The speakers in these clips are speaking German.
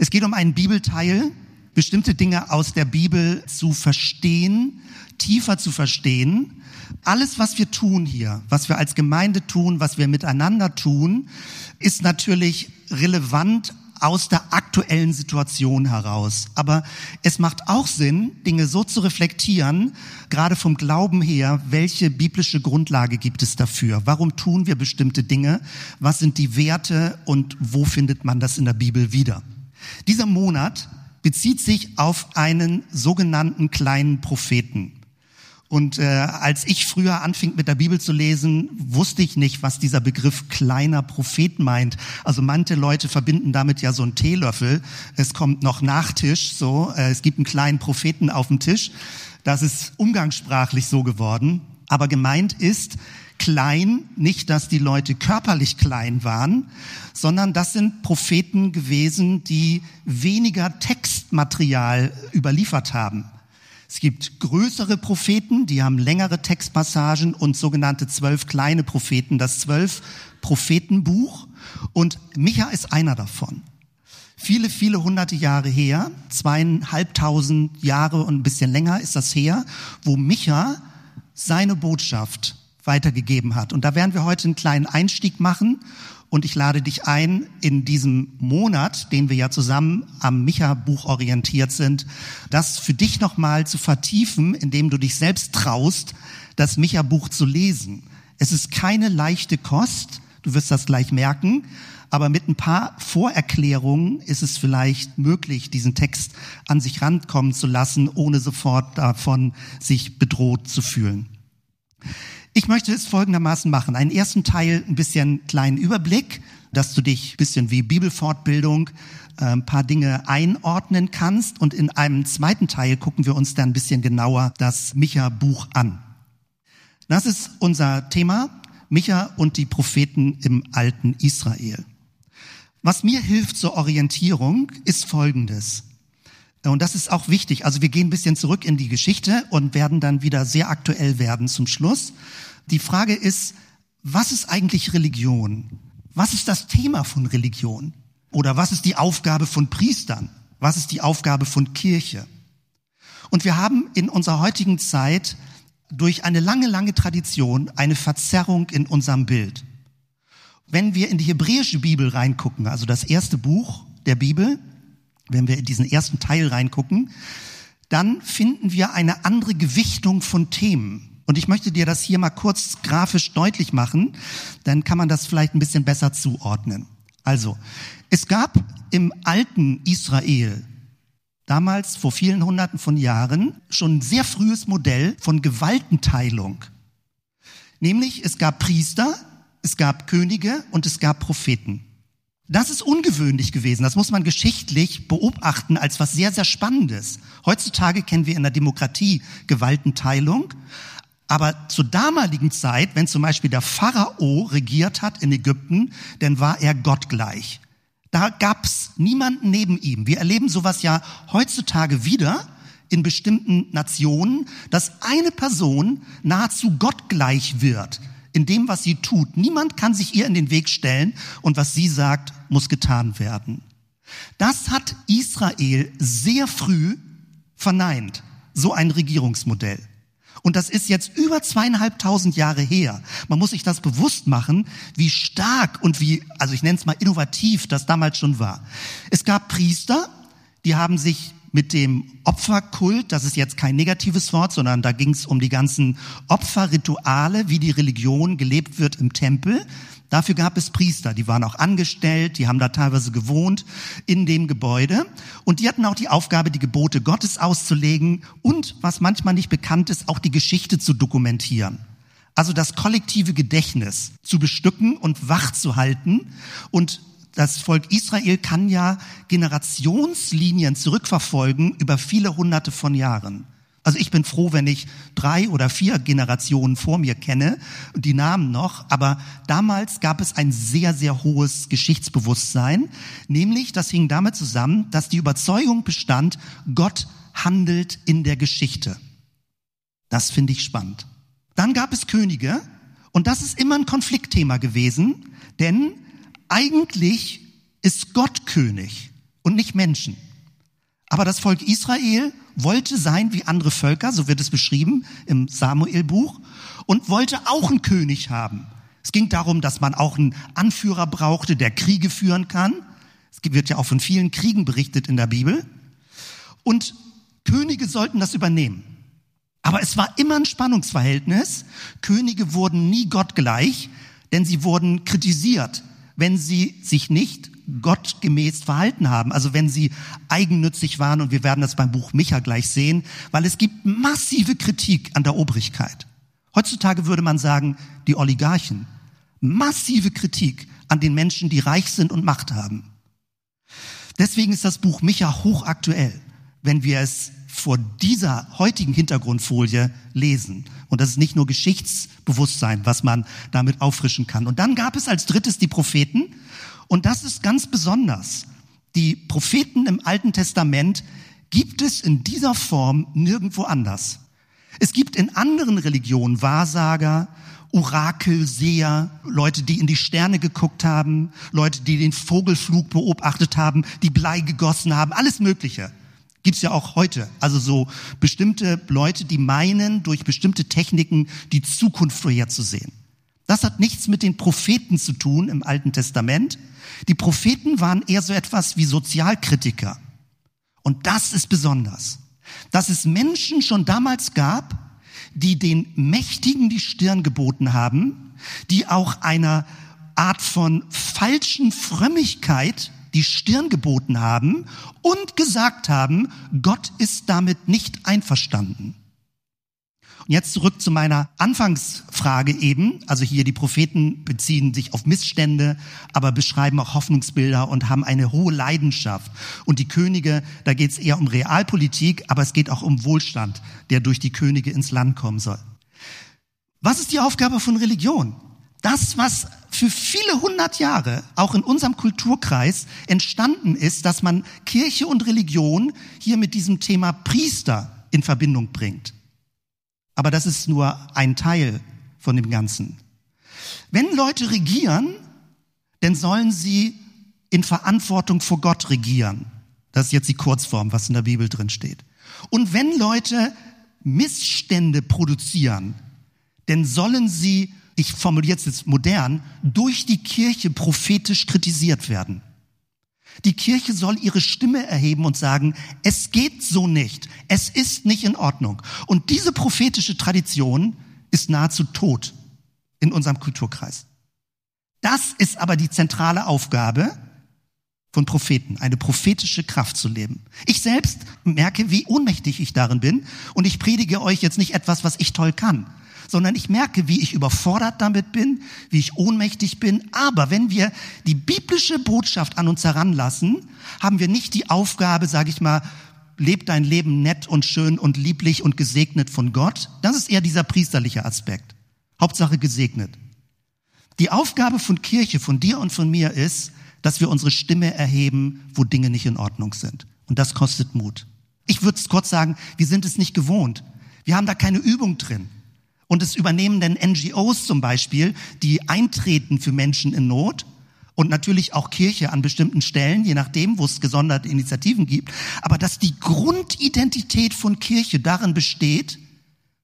Es geht um einen Bibelteil, bestimmte Dinge aus der Bibel zu verstehen, tiefer zu verstehen. Alles, was wir tun hier, was wir als Gemeinde tun, was wir miteinander tun, ist natürlich relevant aus der aktuellen Situation heraus. Aber es macht auch Sinn, Dinge so zu reflektieren, gerade vom Glauben her, welche biblische Grundlage gibt es dafür? Warum tun wir bestimmte Dinge? Was sind die Werte und wo findet man das in der Bibel wieder? Dieser Monat bezieht sich auf einen sogenannten kleinen Propheten. Und äh, als ich früher anfing mit der Bibel zu lesen, wusste ich nicht, was dieser Begriff kleiner Prophet meint. Also manche Leute verbinden damit ja so einen Teelöffel. Es kommt noch Nachtisch, so. Äh, es gibt einen kleinen Propheten auf dem Tisch. Das ist umgangssprachlich so geworden. Aber gemeint ist klein, nicht, dass die Leute körperlich klein waren, sondern das sind Propheten gewesen, die weniger Textmaterial überliefert haben. Es gibt größere Propheten, die haben längere Textpassagen und sogenannte zwölf kleine Propheten, das zwölf Prophetenbuch. Und Micha ist einer davon. Viele, viele hunderte Jahre her, zweieinhalbtausend Jahre und ein bisschen länger ist das her, wo Micha seine Botschaft weitergegeben hat. Und da werden wir heute einen kleinen Einstieg machen und ich lade dich ein, in diesem Monat, den wir ja zusammen am Micha-Buch orientiert sind, das für dich nochmal zu vertiefen, indem du dich selbst traust, das Micha-Buch zu lesen. Es ist keine leichte Kost, du wirst das gleich merken, aber mit ein paar Vorerklärungen ist es vielleicht möglich, diesen Text an sich rankommen zu lassen, ohne sofort davon sich bedroht zu fühlen. Ich möchte es folgendermaßen machen. Einen ersten Teil, ein bisschen kleinen Überblick, dass du dich ein bisschen wie Bibelfortbildung äh, ein paar Dinge einordnen kannst. Und in einem zweiten Teil gucken wir uns dann ein bisschen genauer das Micha-Buch an. Das ist unser Thema, Micha und die Propheten im alten Israel. Was mir hilft zur Orientierung, ist Folgendes. Und das ist auch wichtig. Also wir gehen ein bisschen zurück in die Geschichte und werden dann wieder sehr aktuell werden zum Schluss. Die Frage ist, was ist eigentlich Religion? Was ist das Thema von Religion? Oder was ist die Aufgabe von Priestern? Was ist die Aufgabe von Kirche? Und wir haben in unserer heutigen Zeit durch eine lange, lange Tradition eine Verzerrung in unserem Bild. Wenn wir in die hebräische Bibel reingucken, also das erste Buch der Bibel, wenn wir in diesen ersten Teil reingucken, dann finden wir eine andere Gewichtung von Themen. Und ich möchte dir das hier mal kurz grafisch deutlich machen, dann kann man das vielleicht ein bisschen besser zuordnen. Also, es gab im alten Israel damals vor vielen hunderten von Jahren schon ein sehr frühes Modell von Gewaltenteilung. Nämlich es gab Priester, es gab Könige und es gab Propheten. Das ist ungewöhnlich gewesen. Das muss man geschichtlich beobachten als was sehr, sehr Spannendes. Heutzutage kennen wir in der Demokratie Gewaltenteilung. Aber zur damaligen Zeit, wenn zum Beispiel der Pharao regiert hat in Ägypten, dann war er gottgleich. Da gab's niemanden neben ihm. Wir erleben sowas ja heutzutage wieder in bestimmten Nationen, dass eine Person nahezu gottgleich wird in dem, was sie tut. Niemand kann sich ihr in den Weg stellen und was sie sagt, muss getan werden. Das hat Israel sehr früh verneint, so ein Regierungsmodell. Und das ist jetzt über zweieinhalbtausend Jahre her. Man muss sich das bewusst machen, wie stark und wie, also ich nenne es mal innovativ, das damals schon war. Es gab Priester, die haben sich mit dem Opferkult, das ist jetzt kein negatives Wort, sondern da ging es um die ganzen Opferrituale, wie die Religion gelebt wird im Tempel. Dafür gab es Priester, die waren auch angestellt, die haben da teilweise gewohnt in dem Gebäude und die hatten auch die Aufgabe, die Gebote Gottes auszulegen und, was manchmal nicht bekannt ist, auch die Geschichte zu dokumentieren. Also das kollektive Gedächtnis zu bestücken und wach zu halten und das Volk Israel kann ja Generationslinien zurückverfolgen über viele hunderte von Jahren. Also ich bin froh, wenn ich drei oder vier Generationen vor mir kenne und die Namen noch. Aber damals gab es ein sehr, sehr hohes Geschichtsbewusstsein. Nämlich, das hing damit zusammen, dass die Überzeugung bestand, Gott handelt in der Geschichte. Das finde ich spannend. Dann gab es Könige und das ist immer ein Konfliktthema gewesen, denn eigentlich ist Gott König. und nicht Menschen. Aber das Volk Israel wollte sein wie andere Völker, so wird es beschrieben im Samuelbuch, und wollte auch einen König haben. Es ging darum, dass man auch einen Anführer brauchte, der Kriege führen kann. Es wird ja auch von vielen Kriegen berichtet in der Bibel. Und Könige sollten das übernehmen. Aber es war immer ein Spannungsverhältnis. Könige wurden nie gottgleich, denn sie wurden kritisiert, wenn sie sich nicht gottgemäß verhalten haben. Also wenn sie eigennützig waren, und wir werden das beim Buch Micha gleich sehen, weil es gibt massive Kritik an der Obrigkeit. Heutzutage würde man sagen, die Oligarchen. Massive Kritik an den Menschen, die reich sind und Macht haben. Deswegen ist das Buch Micha hochaktuell, wenn wir es vor dieser heutigen Hintergrundfolie lesen. Und das ist nicht nur Geschichtsbewusstsein, was man damit auffrischen kann. Und dann gab es als drittes die Propheten. Und das ist ganz besonders. Die Propheten im Alten Testament gibt es in dieser Form nirgendwo anders. Es gibt in anderen Religionen Wahrsager, Orakel, Seher, Leute, die in die Sterne geguckt haben, Leute, die den Vogelflug beobachtet haben, die Blei gegossen haben, alles Mögliche. Gibt's ja auch heute. Also so bestimmte Leute, die meinen, durch bestimmte Techniken die Zukunft vorherzusehen. Das hat nichts mit den Propheten zu tun im Alten Testament. Die Propheten waren eher so etwas wie Sozialkritiker. Und das ist besonders, dass es Menschen schon damals gab, die den Mächtigen die Stirn geboten haben, die auch einer Art von falschen Frömmigkeit die Stirn geboten haben und gesagt haben, Gott ist damit nicht einverstanden. Und jetzt zurück zu meiner Anfangsfrage eben. Also hier die Propheten beziehen sich auf Missstände, aber beschreiben auch Hoffnungsbilder und haben eine hohe Leidenschaft. Und die Könige, da geht es eher um Realpolitik, aber es geht auch um Wohlstand, der durch die Könige ins Land kommen soll. Was ist die Aufgabe von Religion? Das, was für viele hundert Jahre auch in unserem Kulturkreis entstanden ist, dass man Kirche und Religion hier mit diesem Thema Priester in Verbindung bringt. Aber das ist nur ein Teil von dem Ganzen. Wenn Leute regieren, dann sollen sie in Verantwortung vor Gott regieren. Das ist jetzt die Kurzform, was in der Bibel drin steht. Und wenn Leute Missstände produzieren, dann sollen sie ich formuliere es jetzt modern, durch die Kirche prophetisch kritisiert werden. Die Kirche soll ihre Stimme erheben und sagen, es geht so nicht, es ist nicht in Ordnung. Und diese prophetische Tradition ist nahezu tot in unserem Kulturkreis. Das ist aber die zentrale Aufgabe von Propheten, eine prophetische Kraft zu leben. Ich selbst merke, wie ohnmächtig ich darin bin und ich predige euch jetzt nicht etwas, was ich toll kann, sondern ich merke, wie ich überfordert damit bin, wie ich ohnmächtig bin. Aber wenn wir die biblische Botschaft an uns heranlassen, haben wir nicht die Aufgabe, sage ich mal, leb dein Leben nett und schön und lieblich und gesegnet von Gott. Das ist eher dieser priesterliche Aspekt. Hauptsache gesegnet. Die Aufgabe von Kirche, von dir und von mir ist, dass wir unsere Stimme erheben, wo Dinge nicht in Ordnung sind. Und das kostet Mut. Ich würde es kurz sagen, wir sind es nicht gewohnt. Wir haben da keine Übung drin. Und es übernehmen dann NGOs zum Beispiel, die eintreten für Menschen in Not und natürlich auch Kirche an bestimmten Stellen, je nachdem, wo es gesonderte Initiativen gibt. Aber dass die Grundidentität von Kirche darin besteht,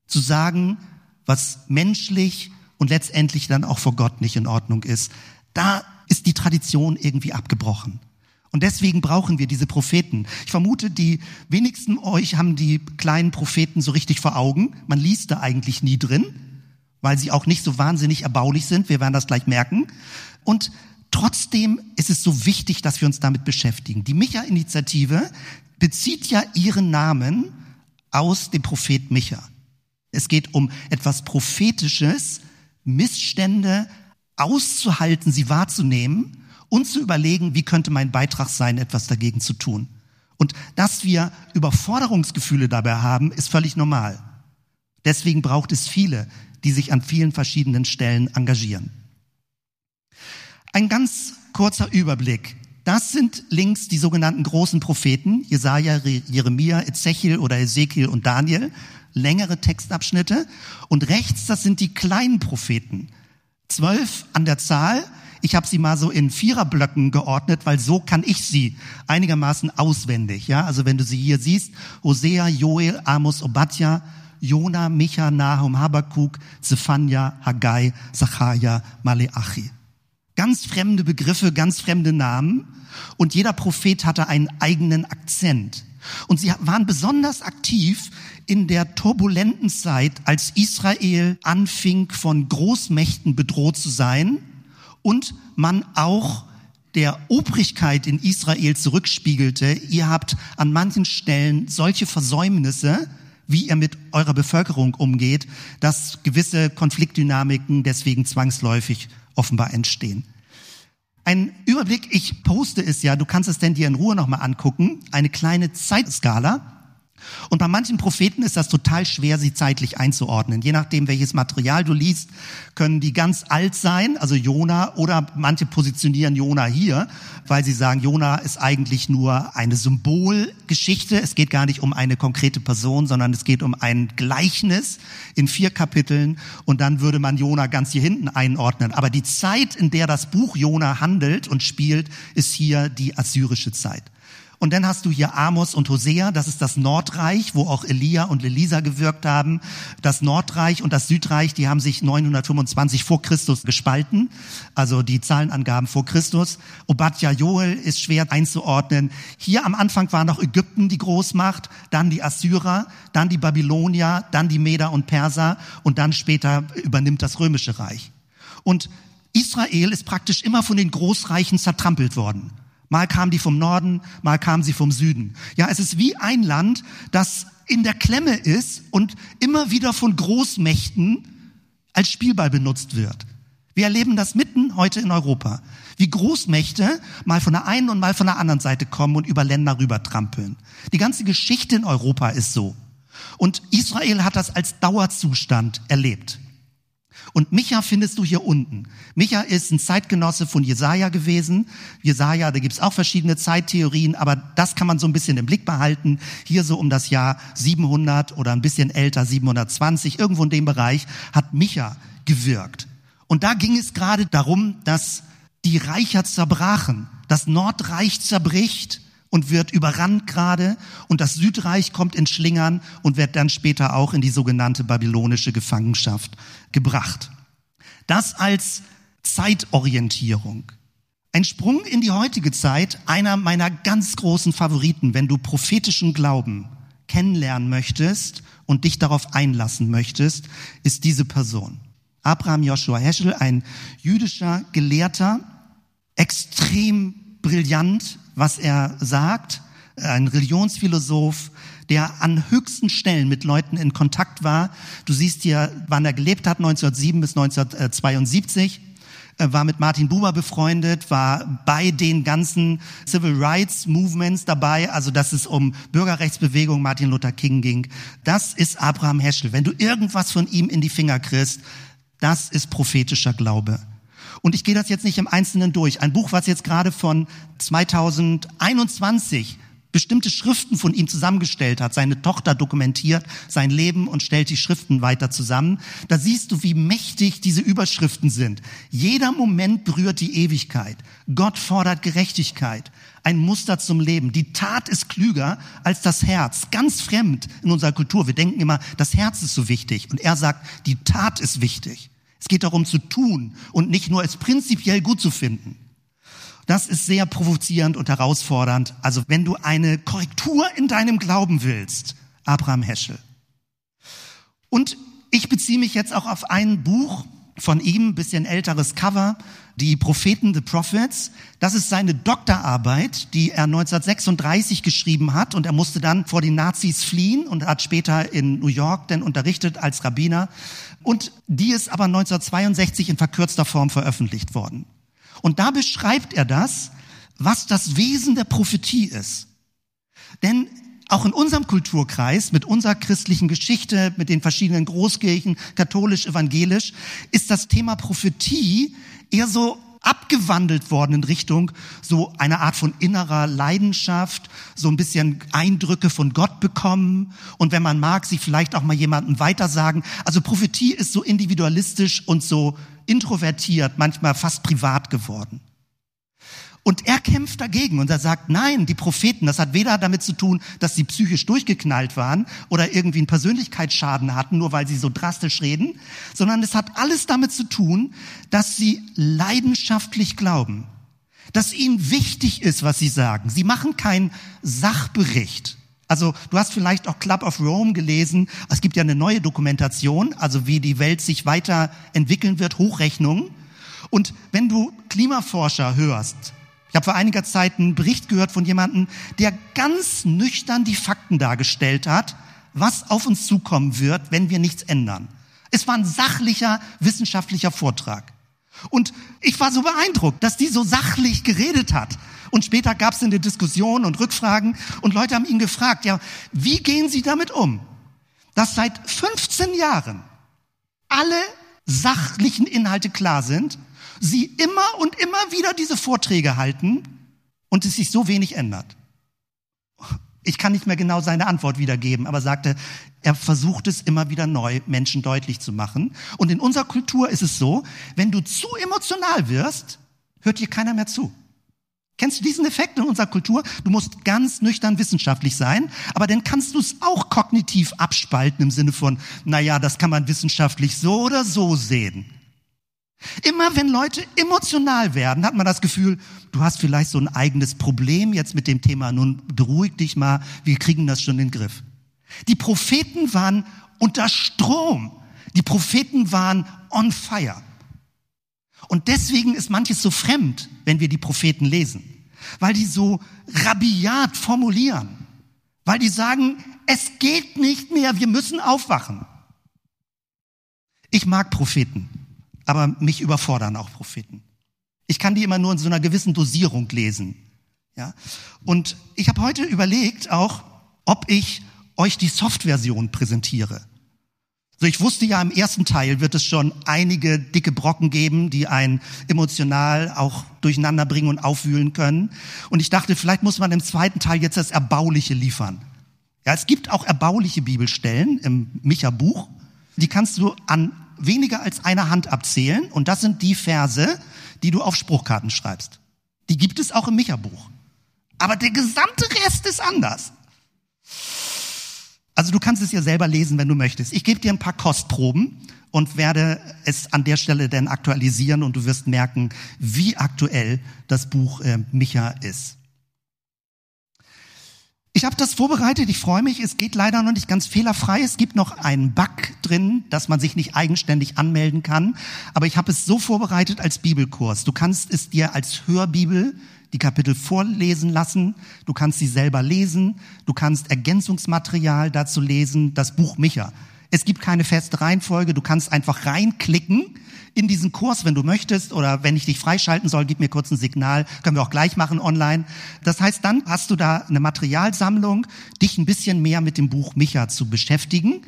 zu sagen, was menschlich und letztendlich dann auch vor Gott nicht in Ordnung ist, da ist die Tradition irgendwie abgebrochen. Und deswegen brauchen wir diese Propheten. Ich vermute, die wenigsten euch haben die kleinen Propheten so richtig vor Augen. Man liest da eigentlich nie drin, weil sie auch nicht so wahnsinnig erbaulich sind. Wir werden das gleich merken. Und trotzdem ist es so wichtig, dass wir uns damit beschäftigen. Die Micha-Initiative bezieht ja ihren Namen aus dem Prophet Micha. Es geht um etwas Prophetisches, Missstände auszuhalten, sie wahrzunehmen und zu überlegen, wie könnte mein Beitrag sein, etwas dagegen zu tun. Und dass wir Überforderungsgefühle dabei haben, ist völlig normal. Deswegen braucht es viele, die sich an vielen verschiedenen Stellen engagieren. Ein ganz kurzer Überblick. Das sind links die sogenannten großen Propheten, Jesaja, Jeremia, Ezechiel oder Ezekiel und Daniel, längere Textabschnitte. Und rechts, das sind die kleinen Propheten. Zwölf an der Zahl, Ich habe sie mal so in Viererblöcken geordnet, weil so kann ich sie einigermaßen auswendig. Ja, also wenn du sie hier siehst, Hosea, Joel, Amos, Obadja, Jona, Micha, Nahum, Habakuk, Zephania, Haggai, Zachariah, Maleachi. Ganz fremde Begriffe, ganz fremde Namen. Und jeder Prophet hatte einen eigenen Akzent. Und sie waren besonders aktiv in der turbulenten Zeit, als Israel anfing, von Großmächten bedroht zu sein und man auch der Obrigkeit in Israel zurückspiegelte, ihr habt an manchen Stellen solche Versäumnisse, wie ihr mit eurer Bevölkerung umgeht, dass gewisse Konfliktdynamiken deswegen zwangsläufig offenbar entstehen. Ein Überblick, ich poste es ja, du kannst es denn dir in Ruhe nochmal angucken, eine kleine Zeitskala. Und bei manchen Propheten ist das total schwer, sie zeitlich einzuordnen. Je nachdem, welches Material du liest, können die ganz alt sein, also Jona, oder manche positionieren Jona hier, weil sie sagen, Jona ist eigentlich nur eine Symbolgeschichte. Es geht gar nicht um eine konkrete Person, sondern es geht um ein Gleichnis in vier Kapiteln. Und dann würde man Jona ganz hier hinten einordnen. Aber die Zeit, in der das Buch Jona handelt und spielt, ist hier die assyrische Zeit. Und dann hast du hier Amos und Hosea, das ist das Nordreich, wo auch Elia und Elisa gewirkt haben. Das Nordreich und das Südreich, die haben sich 925 vor Christus gespalten, also die Zahlenangaben vor Christus. Obadja Joel ist schwer einzuordnen. Hier am Anfang war noch Ägypten die Großmacht, dann die Assyrer, dann die Babylonier, dann die Meder und Perser und dann später übernimmt das Römische Reich. Und Israel ist praktisch immer von den Großreichen zertrampelt worden. Mal kamen die vom Norden, mal kamen sie vom Süden. Ja, es ist wie ein Land, das in der Klemme ist und immer wieder von Großmächten als Spielball benutzt wird. Wir erleben das mitten heute in Europa. Wie Großmächte mal von der einen und mal von der anderen Seite kommen und über Länder rübertrampeln. Die ganze Geschichte in Europa ist so. Und Israel hat das als Dauerzustand erlebt. Und Micha findest du hier unten. Micha ist ein Zeitgenosse von Jesaja gewesen. Jesaja, da gibt's auch verschiedene Zeittheorien, aber das kann man so ein bisschen im Blick behalten. Hier so um das Jahr 700 oder ein bisschen älter, 720, irgendwo in dem Bereich, hat Micha gewirkt. Und da ging es gerade darum, dass die Reicher zerbrachen. Das Nordreich zerbricht und wird überrannt gerade und das Südreich kommt in Schlingern und wird dann später auch in die sogenannte babylonische Gefangenschaft gebracht. Das als Zeitorientierung. Ein Sprung in die heutige Zeit, einer meiner ganz großen Favoriten, wenn du prophetischen Glauben kennenlernen möchtest und dich darauf einlassen möchtest, ist diese Person. Abraham Joshua Heschel, ein jüdischer Gelehrter, extrem brillant, was er sagt, ein Religionsphilosoph, der an höchsten Stellen mit Leuten in Kontakt war. Du siehst hier, wann er gelebt hat, 1907 bis 1972 war mit Martin Buber befreundet, war bei den ganzen Civil Rights Movements dabei, also dass es um Bürgerrechtsbewegung Martin Luther King ging. Das ist Abraham Heschel. Wenn du irgendwas von ihm in die Finger kriegst, das ist prophetischer Glaube. Und ich gehe das jetzt nicht im Einzelnen durch. Ein Buch, was jetzt gerade von 2021 bestimmte Schriften von ihm zusammengestellt hat. Seine Tochter dokumentiert sein Leben und stellt die Schriften weiter zusammen. Da siehst du, wie mächtig diese Überschriften sind. Jeder Moment berührt die Ewigkeit. Gott fordert Gerechtigkeit. Ein Muster zum Leben. Die Tat ist klüger als das Herz. Ganz fremd in unserer Kultur. Wir denken immer, das Herz ist so wichtig. Und er sagt, die Tat ist wichtig. Es geht darum zu tun und nicht nur es prinzipiell gut zu finden. Das ist sehr provozierend und herausfordernd. Also wenn du eine Korrektur in deinem Glauben willst, Abraham Heschel. Und ich beziehe mich jetzt auch auf ein Buch von ihm, bisschen älteres Cover, die Propheten, The Prophets. Das ist seine Doktorarbeit, die er 1936 geschrieben hat und er musste dann vor den Nazis fliehen und hat später in New York dann unterrichtet als Rabbiner. Und die ist aber 1962 in verkürzter Form veröffentlicht worden. Und da beschreibt er das, was das Wesen der Prophetie ist. Denn auch in unserem Kulturkreis, mit unserer christlichen Geschichte, mit den verschiedenen Großkirchen, katholisch, evangelisch, ist das Thema Prophetie eher so abgewandelt worden in Richtung so eine Art von innerer Leidenschaft, so ein bisschen Eindrücke von Gott bekommen und wenn man mag, sich vielleicht auch mal jemandem weitersagen. Also Prophetie ist so individualistisch und so introvertiert, manchmal fast privat geworden. Und er kämpft dagegen und er sagt, nein, die Propheten, das hat weder damit zu tun, dass sie psychisch durchgeknallt waren oder irgendwie einen Persönlichkeitsschaden hatten, nur weil sie so drastisch reden, sondern es hat alles damit zu tun, dass sie leidenschaftlich glauben, dass ihnen wichtig ist, was sie sagen. Sie machen keinen Sachbericht. Also du hast vielleicht auch Club of Rome gelesen. Es gibt ja eine neue Dokumentation, also wie die Welt sich weiterentwickeln wird, Hochrechnungen. Und wenn du Klimaforscher hörst, ich habe vor einiger Zeit einen Bericht gehört von jemandem, der ganz nüchtern die Fakten dargestellt hat, was auf uns zukommen wird, wenn wir nichts ändern. Es war ein sachlicher, wissenschaftlicher Vortrag. Und ich war so beeindruckt, dass die so sachlich geredet hat. Und später gab es eine Diskussion und Rückfragen und Leute haben ihn gefragt, ja, wie gehen Sie damit um, dass seit 15 Jahren alle sachlichen Inhalte klar sind sie immer und immer wieder diese Vorträge halten und es sich so wenig ändert. Ich kann nicht mehr genau seine Antwort wiedergeben, aber sagte, er versucht es immer wieder neu Menschen deutlich zu machen. Und in unserer Kultur ist es so, wenn du zu emotional wirst, hört dir keiner mehr zu. Kennst du diesen Effekt in unserer Kultur? Du musst ganz nüchtern wissenschaftlich sein, aber dann kannst du es auch kognitiv abspalten im Sinne von, naja, das kann man wissenschaftlich so oder so sehen. Immer wenn Leute emotional werden, hat man das Gefühl, du hast vielleicht so ein eigenes Problem jetzt mit dem Thema. Nun beruhig dich mal, wir kriegen das schon in den Griff. Die Propheten waren unter Strom. Die Propheten waren on fire. Und deswegen ist manches so fremd, wenn wir die Propheten lesen. Weil die so rabiat formulieren. Weil die sagen, es geht nicht mehr, wir müssen aufwachen. Ich mag Propheten. Aber mich überfordern auch Propheten. Ich kann die immer nur in so einer gewissen Dosierung lesen. Ja? Und ich habe heute überlegt auch, ob ich euch die Soft-Version präsentiere. So, ich wusste ja, im ersten Teil wird es schon einige dicke Brocken geben, die einen emotional auch durcheinander bringen und aufwühlen können. Und ich dachte, vielleicht muss man im zweiten Teil jetzt das Erbauliche liefern. Ja, es gibt auch erbauliche Bibelstellen im Micha-Buch. Die kannst du an weniger als eine Hand abzählen und das sind die Verse, die du auf Spruchkarten schreibst. Die gibt es auch im Micha-Buch. Aber der gesamte Rest ist anders. Also du kannst es ja selber lesen, wenn du möchtest. Ich gebe dir ein paar Kostproben und werde es an der Stelle dann aktualisieren und du wirst merken, wie aktuell das Buch äh, Micha ist. Ich habe das vorbereitet, ich freue mich. Es geht leider noch nicht ganz fehlerfrei. Es gibt noch einen Bug drin, dass man sich nicht eigenständig anmelden kann. Aber ich habe es so vorbereitet als Bibelkurs. Du kannst es dir als Hörbibel die Kapitel vorlesen lassen. Du kannst sie selber lesen. Du kannst Ergänzungsmaterial dazu lesen. Das Buch Micha. Es gibt keine feste Reihenfolge. Du kannst einfach reinklicken in diesen Kurs, wenn du möchtest, oder wenn ich dich freischalten soll, gib mir kurz ein Signal, können wir auch gleich machen online. Das heißt, dann hast du da eine Materialsammlung, dich ein bisschen mehr mit dem Buch Micha zu beschäftigen.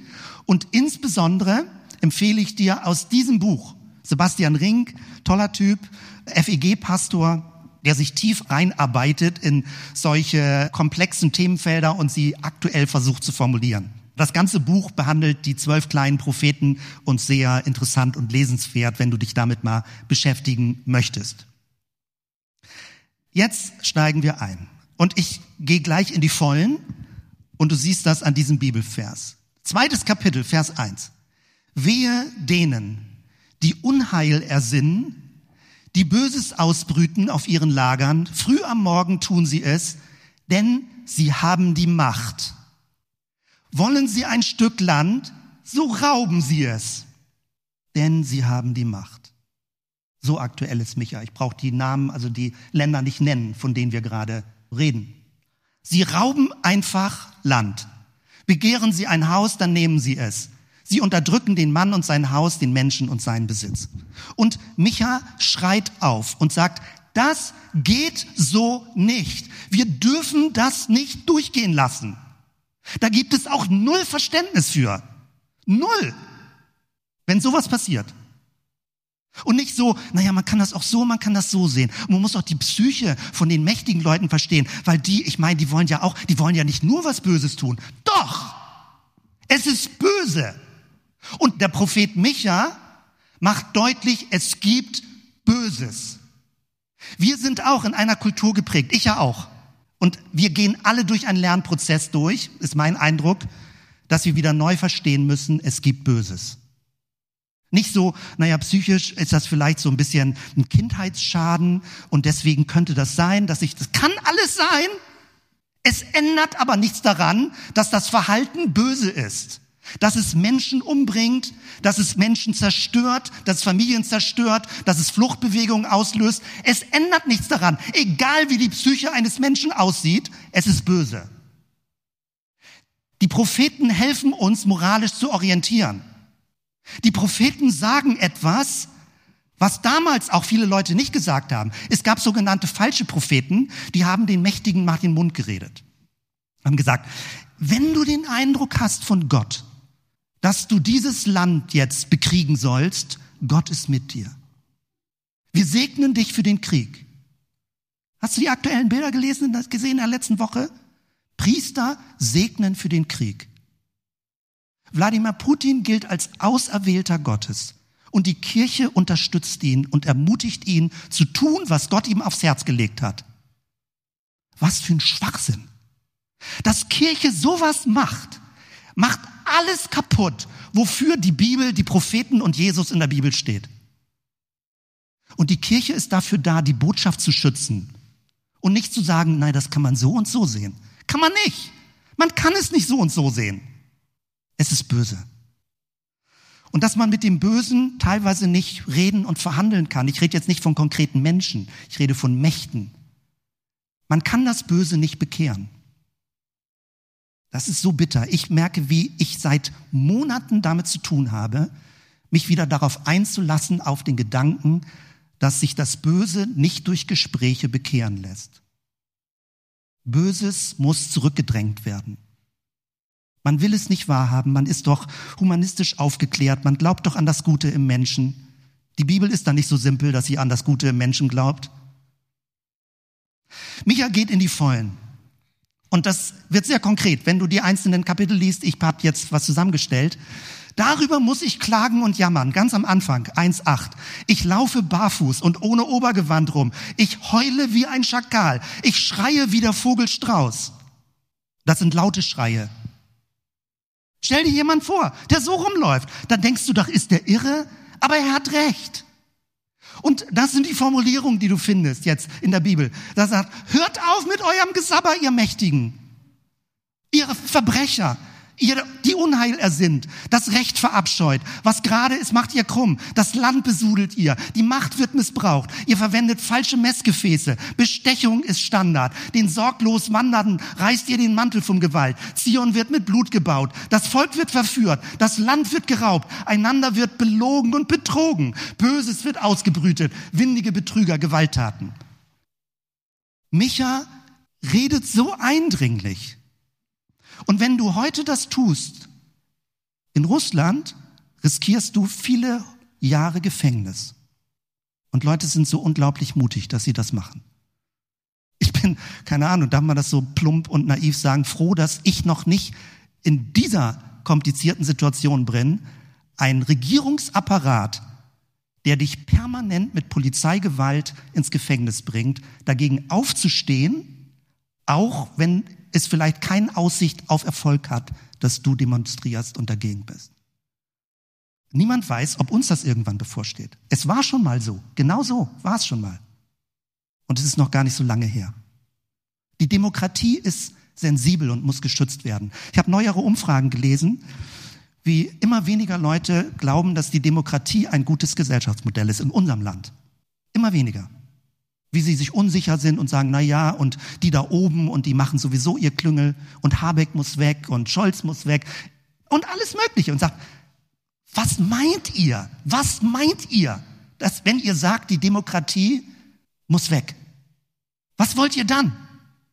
Und insbesondere empfehle ich dir aus diesem Buch, Sebastian Rink, toller Typ, FEG-Pastor, der sich tief reinarbeitet in solche komplexen Themenfelder und sie aktuell versucht zu formulieren. Das ganze Buch behandelt die zwölf kleinen Propheten und sehr interessant und lesenswert, wenn du dich damit mal beschäftigen möchtest. Jetzt steigen wir ein. Und ich gehe gleich in die Vollen und du siehst das an diesem Bibelvers. Zweites Kapitel, Vers 1. Wehe denen, die Unheil ersinnen, die Böses ausbrüten auf ihren Lagern, früh am Morgen tun sie es, denn sie haben die Macht. Wollen sie ein Stück Land, so rauben sie es, denn sie haben die Macht. So aktuell ist Micha. Ich brauche die Namen, also die Länder nicht nennen, von denen wir gerade reden. Sie rauben einfach Land. Begehren sie ein Haus, dann nehmen sie es. Sie unterdrücken den Mann und sein Haus, den Menschen und seinen Besitz. Und Micha schreit auf und sagt, das geht so nicht. Wir dürfen das nicht durchgehen lassen. Da gibt es auch null Verständnis für. Null. Wenn sowas passiert. Und nicht so, naja, man kann das auch so, man kann das so sehen. Und man muss auch die Psyche von den mächtigen Leuten verstehen, weil die, ich meine, die wollen ja auch, die wollen ja nicht nur was Böses tun. Doch! Es ist böse. Und der Prophet Micha macht deutlich, es gibt Böses. Wir sind auch in einer Kultur geprägt, ich ja auch. Und wir gehen alle durch einen Lernprozess durch, ist mein Eindruck, dass wir wieder neu verstehen müssen, es gibt Böses. Nicht so, naja, psychisch ist das vielleicht so ein bisschen ein Kindheitsschaden und deswegen könnte das sein, dass ich, das kann alles sein. Es ändert aber nichts daran, dass das Verhalten böse ist. Dass es Menschen umbringt, dass es Menschen zerstört, dass es Familien zerstört, dass es Fluchtbewegungen auslöst. Es ändert nichts daran. Egal wie die Psyche eines Menschen aussieht, es ist böse. Die Propheten helfen uns, moralisch zu orientieren. Die Propheten sagen etwas, was damals auch viele Leute nicht gesagt haben. Es gab sogenannte falsche Propheten, die haben den Mächtigen nach den Mund geredet. Haben gesagt, wenn du den Eindruck hast von Gott, dass du dieses Land jetzt bekriegen sollst, Gott ist mit dir. Wir segnen dich für den Krieg. Hast du die aktuellen Bilder gelesen, gesehen in der letzten Woche? Priester segnen für den Krieg. Wladimir Putin gilt als Auserwählter Gottes und die Kirche unterstützt ihn und ermutigt ihn zu tun, was Gott ihm aufs Herz gelegt hat. Was für ein Schwachsinn. Dass Kirche sowas macht, macht alles kaputt, wofür die Bibel, die Propheten und Jesus in der Bibel steht. Und die Kirche ist dafür da, die Botschaft zu schützen und nicht zu sagen, nein, das kann man so und so sehen. Kann man nicht. Man kann es nicht so und so sehen. Es ist böse. Und dass man mit dem Bösen teilweise nicht reden und verhandeln kann. Ich rede jetzt nicht von konkreten Menschen, ich rede von Mächten. Man kann das Böse nicht bekehren. Das ist so bitter. Ich merke, wie ich seit Monaten damit zu tun habe, mich wieder darauf einzulassen, auf den Gedanken, dass sich das Böse nicht durch Gespräche bekehren lässt. Böses muss zurückgedrängt werden. Man will es nicht wahrhaben, man ist doch humanistisch aufgeklärt, man glaubt doch an das Gute im Menschen. Die Bibel ist da nicht so simpel, dass sie an das Gute im Menschen glaubt. Micha geht in die Vollen. Und das wird sehr konkret. Wenn du die einzelnen Kapitel liest, ich habe jetzt was zusammengestellt. Darüber muss ich klagen und jammern, ganz am Anfang, 1.8. Ich laufe barfuß und ohne Obergewand rum. Ich heule wie ein Schakal. Ich schreie wie der Vogelstrauß. Das sind laute Schreie. Stell dir jemand vor, der so rumläuft. Dann denkst du doch, ist der irre? Aber er hat recht. Und das sind die Formulierungen, die du findest jetzt in der Bibel. Da sagt, hört auf mit eurem Gesabber, ihr Mächtigen, ihr Verbrecher, ihr die Unheil ersinnt, das Recht verabscheut. Was gerade ist, macht ihr krumm. Das Land besudelt ihr. Die Macht wird missbraucht. Ihr verwendet falsche Messgefäße. Bestechung ist Standard. Den sorglos Wandernden reißt ihr den Mantel vom Gewalt. Zion wird mit Blut gebaut. Das Volk wird verführt. Das Land wird geraubt. Einander wird belogen und betrogen. Böses wird ausgebrütet. Windige Betrüger, Gewalttaten. Micha redet so eindringlich. Und wenn du heute das tust, in Russland riskierst du viele Jahre Gefängnis. Und Leute sind so unglaublich mutig, dass sie das machen. Ich bin, keine Ahnung, darf man das so plump und naiv sagen, froh, dass ich noch nicht in dieser komplizierten Situation bin. Ein Regierungsapparat, der dich permanent mit Polizeigewalt ins Gefängnis bringt, dagegen aufzustehen, auch wenn es vielleicht keine Aussicht auf Erfolg hat, dass du demonstrierst und dagegen bist. Niemand weiß, ob uns das irgendwann bevorsteht. Es war schon mal so. Genau so war es schon mal. Und es ist noch gar nicht so lange her. Die Demokratie ist sensibel und muss geschützt werden. Ich habe neuere Umfragen gelesen, wie immer weniger Leute glauben, dass die Demokratie ein gutes Gesellschaftsmodell ist in unserem Land. Immer weniger wie sie sich unsicher sind und sagen, na ja, und die da oben und die machen sowieso ihr Klüngel und Habeck muss weg und Scholz muss weg und alles Mögliche und sagt, was meint ihr? Was meint ihr, dass wenn ihr sagt, die Demokratie muss weg? Was wollt ihr dann?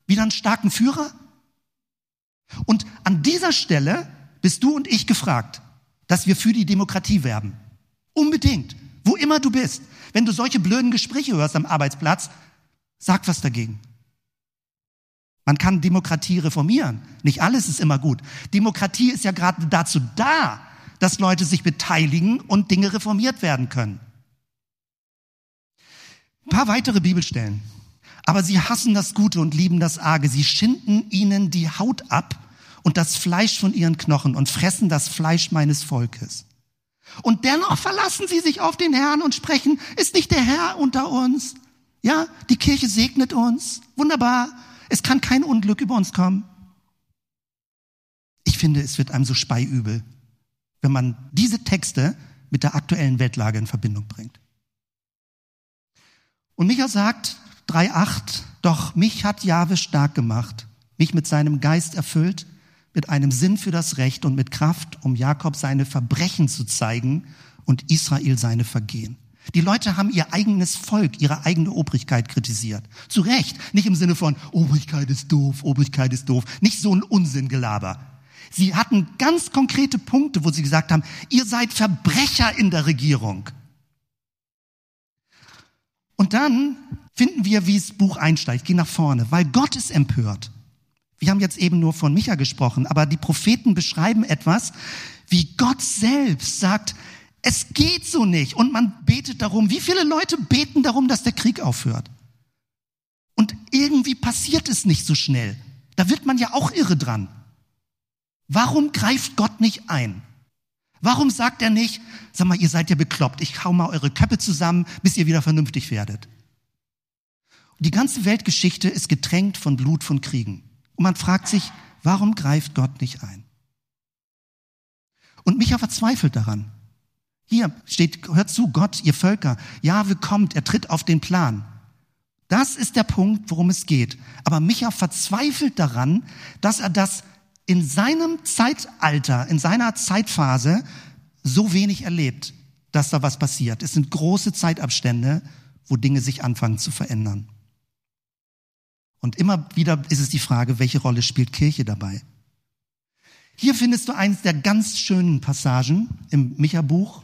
Wieder einen starken Führer? Und an dieser Stelle bist du und ich gefragt, dass wir für die Demokratie werben. Unbedingt. Wo immer du bist. Wenn du solche blöden Gespräche hörst am Arbeitsplatz, sag was dagegen. Man kann Demokratie reformieren. Nicht alles ist immer gut. Demokratie ist ja gerade dazu da, dass Leute sich beteiligen und Dinge reformiert werden können. Ein paar weitere Bibelstellen. Aber sie hassen das Gute und lieben das Arge. Sie schinden ihnen die Haut ab und das Fleisch von ihren Knochen und fressen das Fleisch meines Volkes. Und dennoch verlassen sie sich auf den Herrn und sprechen, ist nicht der Herr unter uns? Ja, die Kirche segnet uns. Wunderbar. Es kann kein Unglück über uns kommen. Ich finde, es wird einem so speiübel, wenn man diese Texte mit der aktuellen Weltlage in Verbindung bringt. Und Micha sagt 3.8, doch mich hat Jahwe stark gemacht, mich mit seinem Geist erfüllt, mit einem Sinn für das Recht und mit Kraft, um Jakob seine Verbrechen zu zeigen und Israel seine Vergehen. Die Leute haben ihr eigenes Volk, ihre eigene Obrigkeit kritisiert. Zu Recht. Nicht im Sinne von, Obrigkeit ist doof, Obrigkeit ist doof. Nicht so ein Unsinngelaber. Sie hatten ganz konkrete Punkte, wo sie gesagt haben, ihr seid Verbrecher in der Regierung. Und dann finden wir, wie das Buch einsteigt. Geh nach vorne, weil Gott ist empört. Wir haben jetzt eben nur von Micha gesprochen, aber die Propheten beschreiben etwas, wie Gott selbst sagt, es geht so nicht. Und man betet darum. Wie viele Leute beten darum, dass der Krieg aufhört? Und irgendwie passiert es nicht so schnell. Da wird man ja auch irre dran. Warum greift Gott nicht ein? Warum sagt er nicht, sag mal, ihr seid ja bekloppt, ich hau mal eure Köpfe zusammen, bis ihr wieder vernünftig werdet? Die ganze Weltgeschichte ist getränkt von Blut von Kriegen. Und man fragt sich, warum greift Gott nicht ein? Und Micha verzweifelt daran. Hier steht, hört zu, Gott, ihr Völker, Jahwe kommt, er tritt auf den Plan. Das ist der Punkt, worum es geht. Aber Micha verzweifelt daran, dass er das in seinem Zeitalter, in seiner Zeitphase so wenig erlebt, dass da was passiert. Es sind große Zeitabstände, wo Dinge sich anfangen zu verändern. Und immer wieder ist es die Frage, welche Rolle spielt Kirche dabei? Hier findest du eines der ganz schönen Passagen im Micha-Buch.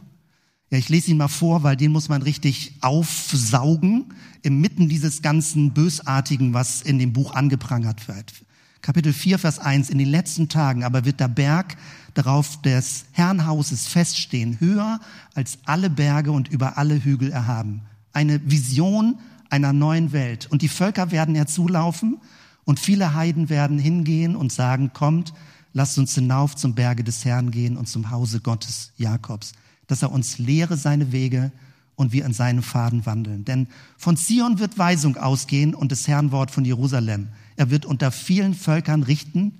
Ja, ich lese ihn mal vor, weil den muss man richtig aufsaugen, inmitten dieses ganzen Bösartigen, was in dem Buch angeprangert wird. Kapitel 4, Vers 1. In den letzten Tagen aber wird der Berg darauf des Herrnhauses feststehen, höher als alle Berge und über alle Hügel erhaben. Eine Vision einer neuen Welt. Und die Völker werden herzulaufen und viele Heiden werden hingehen und sagen, kommt, lasst uns hinauf zum Berge des Herrn gehen und zum Hause Gottes Jakobs, dass er uns lehre seine Wege und wir in seinen Faden wandeln. Denn von Zion wird Weisung ausgehen und das Herrnwort von Jerusalem. Er wird unter vielen Völkern richten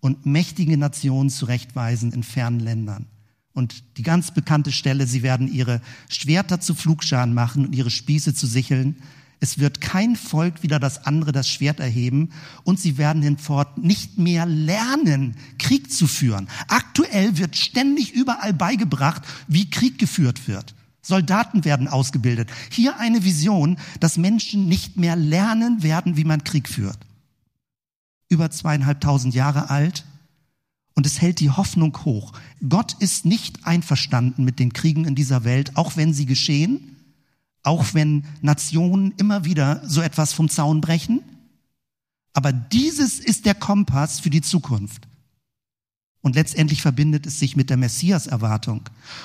und mächtige Nationen zurechtweisen in fernen Ländern. Und die ganz bekannte Stelle, sie werden ihre Schwerter zu Flugscharen machen und ihre Spieße zu Sicheln. Es wird kein Volk wieder das andere das Schwert erheben und sie werden hinfort nicht mehr lernen, Krieg zu führen. Aktuell wird ständig überall beigebracht, wie Krieg geführt wird. Soldaten werden ausgebildet. Hier eine Vision, dass Menschen nicht mehr lernen werden, wie man Krieg führt. Über zweieinhalbtausend Jahre alt und es hält die Hoffnung hoch. Gott ist nicht einverstanden mit den Kriegen in dieser Welt, auch wenn sie geschehen auch wenn Nationen immer wieder so etwas vom Zaun brechen. Aber dieses ist der Kompass für die Zukunft. Und letztendlich verbindet es sich mit der Messias-Erwartung.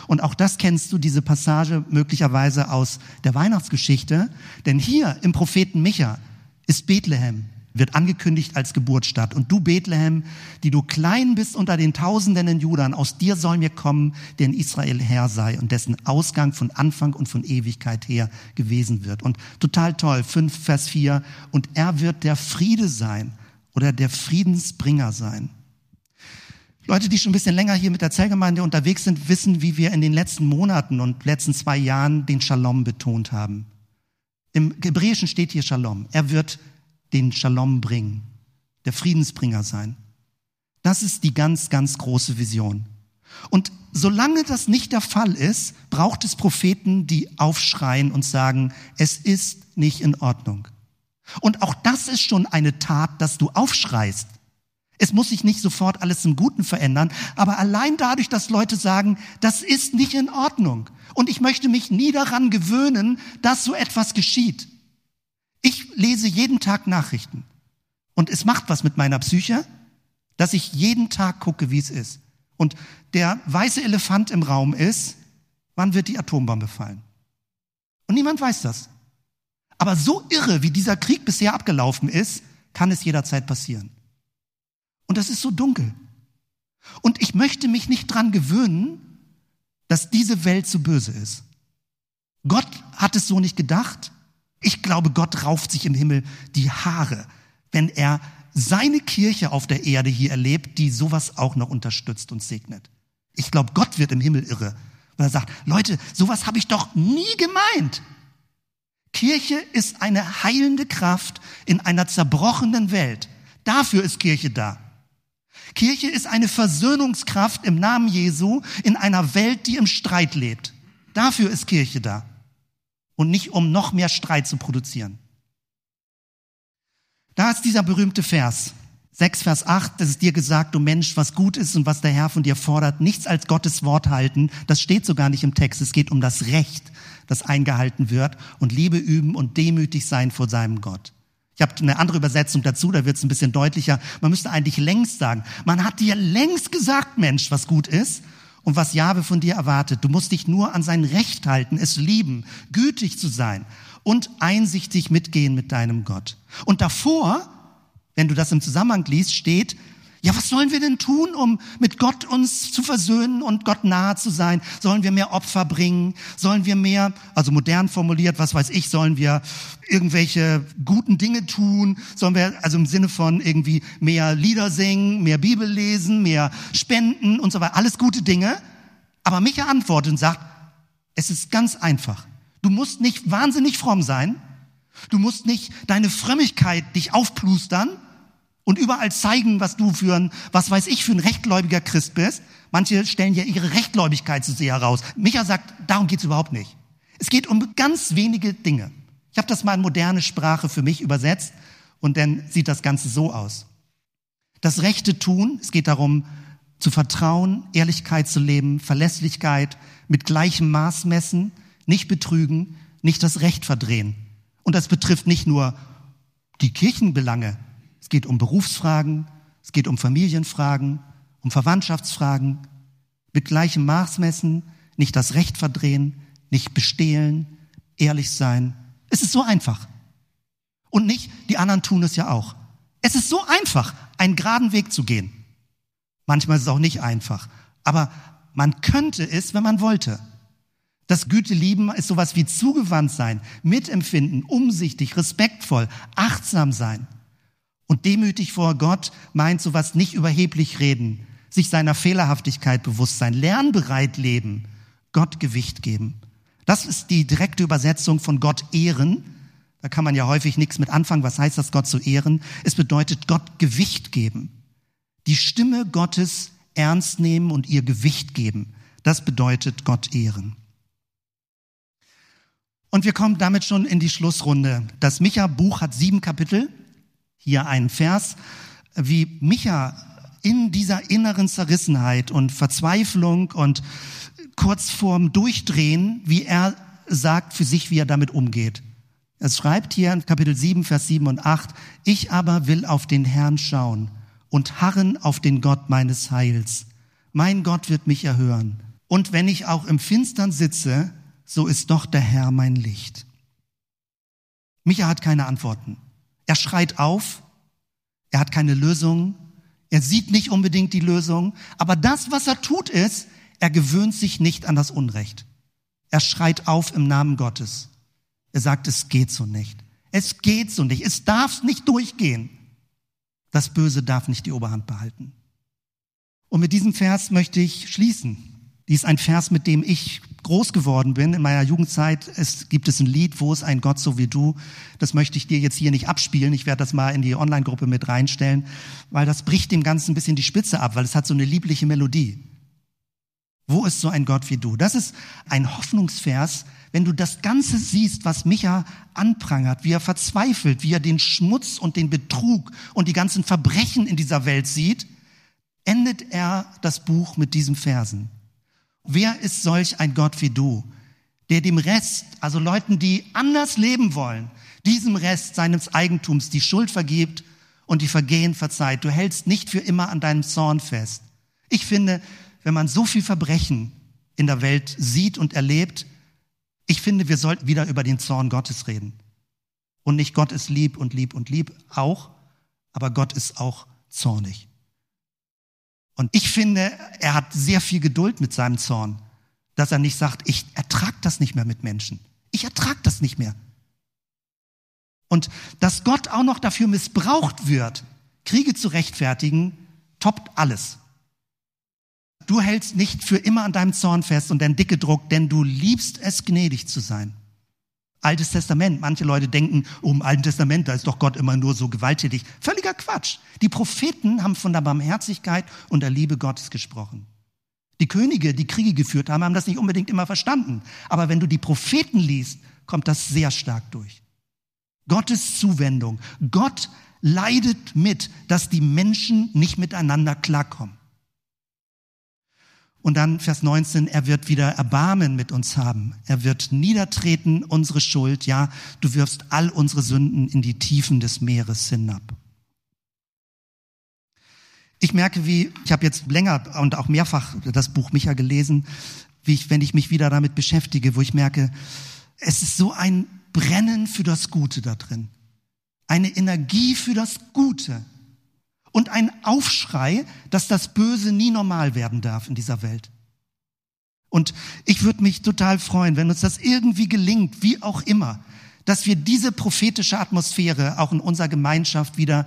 Und auch das kennst du, diese Passage möglicherweise aus der Weihnachtsgeschichte. Denn hier im Propheten Micha ist Bethlehem wird angekündigt als Geburtsstadt. Und du Bethlehem, die du klein bist unter den Tausenden in Judern, aus dir soll mir kommen, der in Israel Herr sei und dessen Ausgang von Anfang und von Ewigkeit her gewesen wird. Und total toll, 5 Vers 4, und er wird der Friede sein oder der Friedensbringer sein. Leute, die schon ein bisschen länger hier mit der Zellgemeinde unterwegs sind, wissen, wie wir in den letzten Monaten und letzten zwei Jahren den Shalom betont haben. Im Hebräischen steht hier Shalom. Er wird den Shalom bringen, der Friedensbringer sein. Das ist die ganz, ganz große Vision. Und solange das nicht der Fall ist, braucht es Propheten, die aufschreien und sagen, es ist nicht in Ordnung. Und auch das ist schon eine Tat, dass du aufschreist. Es muss sich nicht sofort alles zum Guten verändern, aber allein dadurch, dass Leute sagen, das ist nicht in Ordnung und ich möchte mich nie daran gewöhnen, dass so etwas geschieht. Ich lese jeden Tag Nachrichten und es macht was mit meiner Psyche, dass ich jeden Tag gucke, wie es ist. Und der weiße Elefant im Raum ist, wann wird die Atombombe fallen? Und niemand weiß das. Aber so irre, wie dieser Krieg bisher abgelaufen ist, kann es jederzeit passieren. Und das ist so dunkel. Und ich möchte mich nicht dran gewöhnen, dass diese Welt so böse ist. Gott hat es so nicht gedacht. Ich glaube, Gott rauft sich im Himmel die Haare, wenn er seine Kirche auf der Erde hier erlebt, die sowas auch noch unterstützt und segnet. Ich glaube, Gott wird im Himmel irre, weil er sagt, Leute, sowas habe ich doch nie gemeint. Kirche ist eine heilende Kraft in einer zerbrochenen Welt. Dafür ist Kirche da. Kirche ist eine Versöhnungskraft im Namen Jesu in einer Welt, die im Streit lebt. Dafür ist Kirche da. Und nicht um noch mehr Streit zu produzieren. Da ist dieser berühmte Vers. 6 Vers 8, das ist dir gesagt, du Mensch, was gut ist und was der Herr von dir fordert, nichts als Gottes Wort halten. Das steht sogar nicht im Text. Es geht um das Recht, das eingehalten wird und Liebe üben und demütig sein vor seinem Gott. Ich habe eine andere Übersetzung dazu, da wird es ein bisschen deutlicher. Man müsste eigentlich längst sagen, man hat dir längst gesagt, Mensch, was gut ist und was Jahwe von dir erwartet. Du musst dich nur an sein Recht halten, es lieben, gütig zu sein und einsichtig mitgehen mit deinem Gott. Und davor, wenn du das im Zusammenhang liest, steht, ja, was sollen wir denn tun, um mit Gott uns zu versöhnen und Gott nahe zu sein? Sollen wir mehr Opfer bringen? Sollen wir mehr, also modern formuliert, was weiß ich, sollen wir irgendwelche guten Dinge tun? Sollen wir, also im Sinne von irgendwie mehr Lieder singen, mehr Bibel lesen, mehr spenden und so weiter? Alles gute Dinge. Aber Micha antwortet und sagt, es ist ganz einfach. Du musst nicht wahnsinnig fromm sein. Du musst nicht deine Frömmigkeit dich aufplustern und überall zeigen, was du für ein, was weiß ich, für ein rechtgläubiger Christ bist. Manche stellen ja ihre Rechtgläubigkeit zu sehr heraus. Micha sagt, darum geht's überhaupt nicht. Es geht um ganz wenige Dinge. Ich habe das mal in moderne Sprache für mich übersetzt und dann sieht das Ganze so aus. Das Rechte tun, es geht darum, zu vertrauen, Ehrlichkeit zu leben, Verlässlichkeit, mit gleichem Maß messen, nicht betrügen, nicht das Recht verdrehen. Und das betrifft nicht nur die Kirchenbelange, es geht um Berufsfragen, es geht um Familienfragen, um Verwandtschaftsfragen. Mit gleichem Maß messen, nicht das Recht verdrehen, nicht bestehlen, ehrlich sein. Es ist so einfach. Und nicht, die anderen tun es ja auch. Es ist so einfach, einen geraden Weg zu gehen. Manchmal ist es auch nicht einfach. Aber man könnte es, wenn man wollte. Das Güte lieben ist sowas wie zugewandt sein, mitempfinden, umsichtig, respektvoll, achtsam sein. Und demütig vor Gott meint sowas nicht überheblich reden, sich seiner Fehlerhaftigkeit bewusst sein, lernbereit leben, Gott Gewicht geben. Das ist die direkte Übersetzung von Gott ehren. Da kann man ja häufig nichts mit anfangen. Was heißt das, Gott zu ehren? Es bedeutet Gott Gewicht geben. Die Stimme Gottes ernst nehmen und ihr Gewicht geben. Das bedeutet Gott ehren. Und wir kommen damit schon in die Schlussrunde. Das Micha-Buch hat sieben Kapitel hier einen Vers, wie Micha in dieser inneren Zerrissenheit und Verzweiflung und kurz vorm Durchdrehen, wie er sagt für sich, wie er damit umgeht. Er schreibt hier in Kapitel 7, Vers 7 und 8, ich aber will auf den Herrn schauen und harren auf den Gott meines Heils. Mein Gott wird mich erhören. Und wenn ich auch im Finstern sitze, so ist doch der Herr mein Licht. Micha hat keine Antworten. Er schreit auf, er hat keine Lösung, er sieht nicht unbedingt die Lösung, aber das, was er tut, ist, er gewöhnt sich nicht an das Unrecht. Er schreit auf im Namen Gottes. Er sagt, es geht so nicht. Es geht so nicht. Es darf nicht durchgehen. Das Böse darf nicht die Oberhand behalten. Und mit diesem Vers möchte ich schließen. Dies ist ein Vers, mit dem ich groß geworden bin, in meiner Jugendzeit, es gibt es ein Lied, wo ist ein Gott so wie du? Das möchte ich dir jetzt hier nicht abspielen. Ich werde das mal in die Online-Gruppe mit reinstellen, weil das bricht dem Ganzen ein bisschen die Spitze ab, weil es hat so eine liebliche Melodie. Wo ist so ein Gott wie du? Das ist ein Hoffnungsvers, wenn du das Ganze siehst, was Micha anprangert, wie er verzweifelt, wie er den Schmutz und den Betrug und die ganzen Verbrechen in dieser Welt sieht, endet er das Buch mit diesem Versen. Wer ist solch ein Gott wie du, der dem Rest, also Leuten, die anders leben wollen, diesem Rest seines Eigentums die Schuld vergibt und die Vergehen verzeiht. Du hältst nicht für immer an deinem Zorn fest. Ich finde, wenn man so viel Verbrechen in der Welt sieht und erlebt, ich finde, wir sollten wieder über den Zorn Gottes reden. Und nicht Gott ist lieb und lieb und lieb, auch, aber Gott ist auch zornig. Und ich finde, er hat sehr viel Geduld mit seinem Zorn, dass er nicht sagt, ich ertrag das nicht mehr mit Menschen. Ich ertrag das nicht mehr. Und dass Gott auch noch dafür missbraucht wird, Kriege zu rechtfertigen, toppt alles. Du hältst nicht für immer an deinem Zorn fest und dein dicke Druck, denn du liebst es, gnädig zu sein. Altes Testament. Manche Leute denken, oh, im Alten Testament, da ist doch Gott immer nur so gewalttätig. Völliger Quatsch. Die Propheten haben von der Barmherzigkeit und der Liebe Gottes gesprochen. Die Könige, die Kriege geführt haben, haben das nicht unbedingt immer verstanden. Aber wenn du die Propheten liest, kommt das sehr stark durch. Gottes Zuwendung. Gott leidet mit, dass die Menschen nicht miteinander klarkommen. Und dann Vers 19, er wird wieder Erbarmen mit uns haben. Er wird niedertreten unsere Schuld. Ja, du wirfst all unsere Sünden in die Tiefen des Meeres hinab. Ich merke, wie, ich habe jetzt länger und auch mehrfach das Buch Micha gelesen, wie ich, wenn ich mich wieder damit beschäftige, wo ich merke, es ist so ein Brennen für das Gute da drin. Eine Energie für das Gute und ein Aufschrei, dass das Böse nie normal werden darf in dieser Welt. Und ich würde mich total freuen, wenn uns das irgendwie gelingt, wie auch immer, dass wir diese prophetische Atmosphäre auch in unserer Gemeinschaft wieder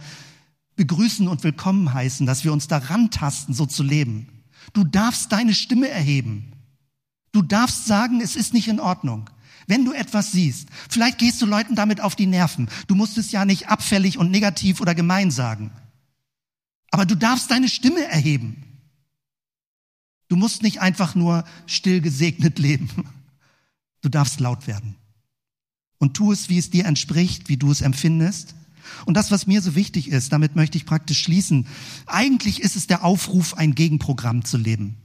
begrüßen und willkommen heißen, dass wir uns daran tasten, so zu leben. Du darfst deine Stimme erheben. Du darfst sagen, es ist nicht in Ordnung. Wenn du etwas siehst, vielleicht gehst du Leuten damit auf die Nerven. Du musst es ja nicht abfällig und negativ oder gemein sagen. Aber du darfst deine Stimme erheben. Du musst nicht einfach nur still gesegnet leben. Du darfst laut werden. Und tu es, wie es dir entspricht, wie du es empfindest. Und das, was mir so wichtig ist, damit möchte ich praktisch schließen. Eigentlich ist es der Aufruf, ein Gegenprogramm zu leben.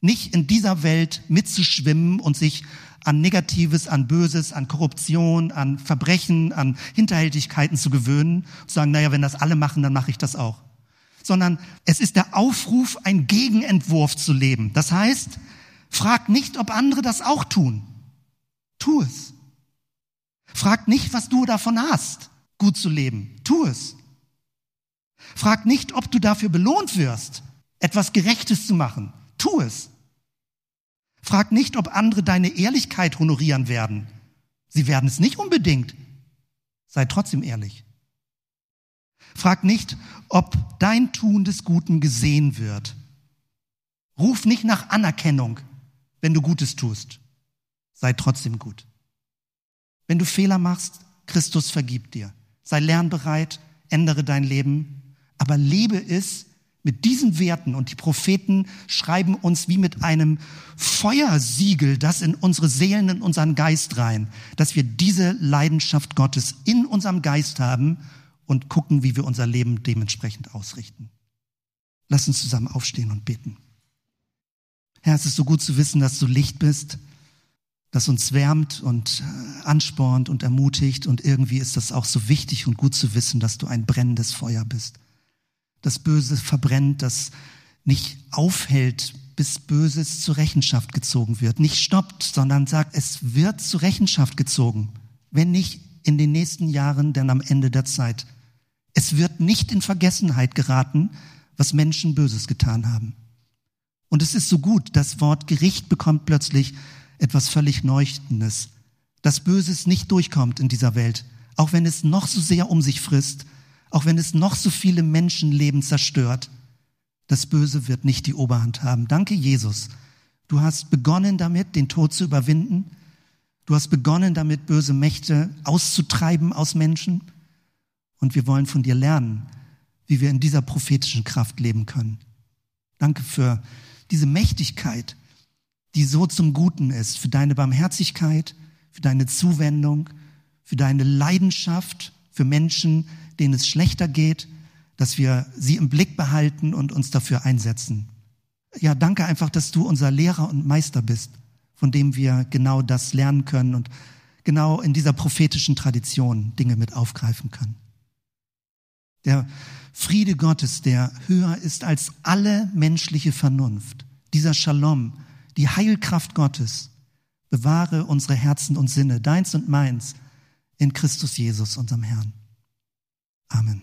Nicht in dieser Welt mitzuschwimmen und sich an Negatives, an Böses, an Korruption, an Verbrechen, an Hinterhältigkeiten zu gewöhnen zu sagen, naja, wenn das alle machen, dann mache ich das auch sondern es ist der Aufruf, ein Gegenentwurf zu leben. Das heißt, frag nicht, ob andere das auch tun. Tu es. Frag nicht, was du davon hast, gut zu leben. Tu es. Frag nicht, ob du dafür belohnt wirst, etwas Gerechtes zu machen. Tu es. Frag nicht, ob andere deine Ehrlichkeit honorieren werden. Sie werden es nicht unbedingt. Sei trotzdem ehrlich. Frag nicht, ob dein Tun des Guten gesehen wird. Ruf nicht nach Anerkennung, wenn du Gutes tust. Sei trotzdem gut. Wenn du Fehler machst, Christus vergibt dir. Sei lernbereit, ändere dein Leben, aber lebe es mit diesen Werten und die Propheten schreiben uns wie mit einem Feuersiegel das in unsere Seelen, in unseren Geist rein, dass wir diese Leidenschaft Gottes in unserem Geist haben und gucken, wie wir unser Leben dementsprechend ausrichten. Lass uns zusammen aufstehen und beten. Herr, es ist so gut zu wissen, dass du Licht bist, das uns wärmt und äh, anspornt und ermutigt. Und irgendwie ist das auch so wichtig und gut zu wissen, dass du ein brennendes Feuer bist. Das Böse verbrennt, das nicht aufhält, bis Böses zur Rechenschaft gezogen wird. Nicht stoppt, sondern sagt, es wird zur Rechenschaft gezogen. Wenn nicht in den nächsten Jahren, denn am Ende der Zeit. Es wird nicht in Vergessenheit geraten, was Menschen Böses getan haben. Und es ist so gut, das Wort Gericht bekommt plötzlich etwas völlig Leuchtendes. Dass Böses nicht durchkommt in dieser Welt, auch wenn es noch so sehr um sich frisst, auch wenn es noch so viele Menschenleben zerstört. Das Böse wird nicht die Oberhand haben. Danke, Jesus. Du hast begonnen damit, den Tod zu überwinden. Du hast begonnen damit, böse Mächte auszutreiben aus Menschen. Und wir wollen von dir lernen, wie wir in dieser prophetischen Kraft leben können. Danke für diese Mächtigkeit, die so zum Guten ist, für deine Barmherzigkeit, für deine Zuwendung, für deine Leidenschaft für Menschen, denen es schlechter geht, dass wir sie im Blick behalten und uns dafür einsetzen. Ja, danke einfach, dass du unser Lehrer und Meister bist, von dem wir genau das lernen können und genau in dieser prophetischen Tradition Dinge mit aufgreifen können. Der Friede Gottes, der höher ist als alle menschliche Vernunft, dieser Shalom, die Heilkraft Gottes, bewahre unsere Herzen und Sinne, deins und meins, in Christus Jesus, unserem Herrn. Amen.